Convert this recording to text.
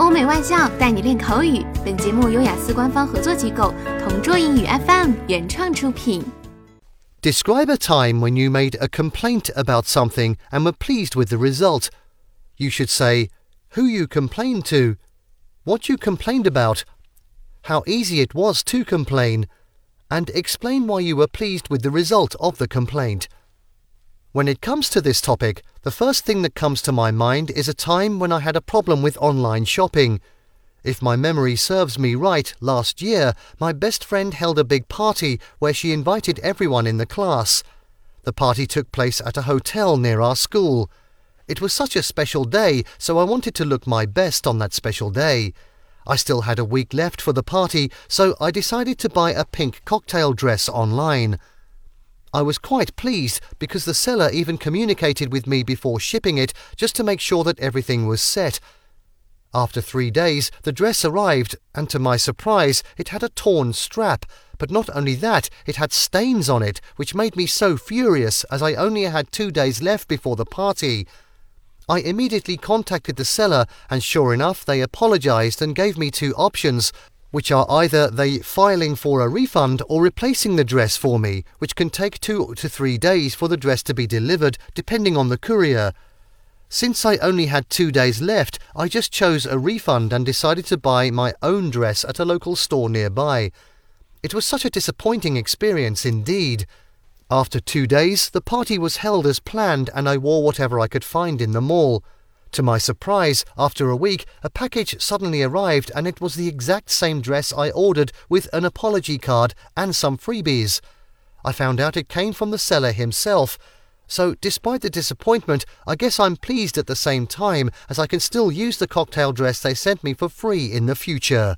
欧美外教带你练口语。本节目由雅思官方合作机构同桌英语 FM 原创出品。Describe a time when you made a complaint about something and were pleased with the result. You should say who you complained to, what you complained about, how easy it was to complain, and explain why you were pleased with the result of the complaint. When it comes to this topic, the first thing that comes to my mind is a time when I had a problem with online shopping. If my memory serves me right, last year, my best friend held a big party where she invited everyone in the class. The party took place at a hotel near our school. It was such a special day, so I wanted to look my best on that special day. I still had a week left for the party, so I decided to buy a pink cocktail dress online. I was quite pleased because the seller even communicated with me before shipping it just to make sure that everything was set. After three days, the dress arrived, and to my surprise, it had a torn strap. But not only that, it had stains on it, which made me so furious as I only had two days left before the party. I immediately contacted the seller, and sure enough, they apologized and gave me two options which are either they filing for a refund or replacing the dress for me, which can take two to three days for the dress to be delivered, depending on the courier. Since I only had two days left, I just chose a refund and decided to buy my own dress at a local store nearby. It was such a disappointing experience indeed. After two days, the party was held as planned, and I wore whatever I could find in the mall. To my surprise, after a week, a package suddenly arrived and it was the exact same dress I ordered with an apology card and some freebies. I found out it came from the seller himself. So, despite the disappointment, I guess I'm pleased at the same time as I can still use the cocktail dress they sent me for free in the future.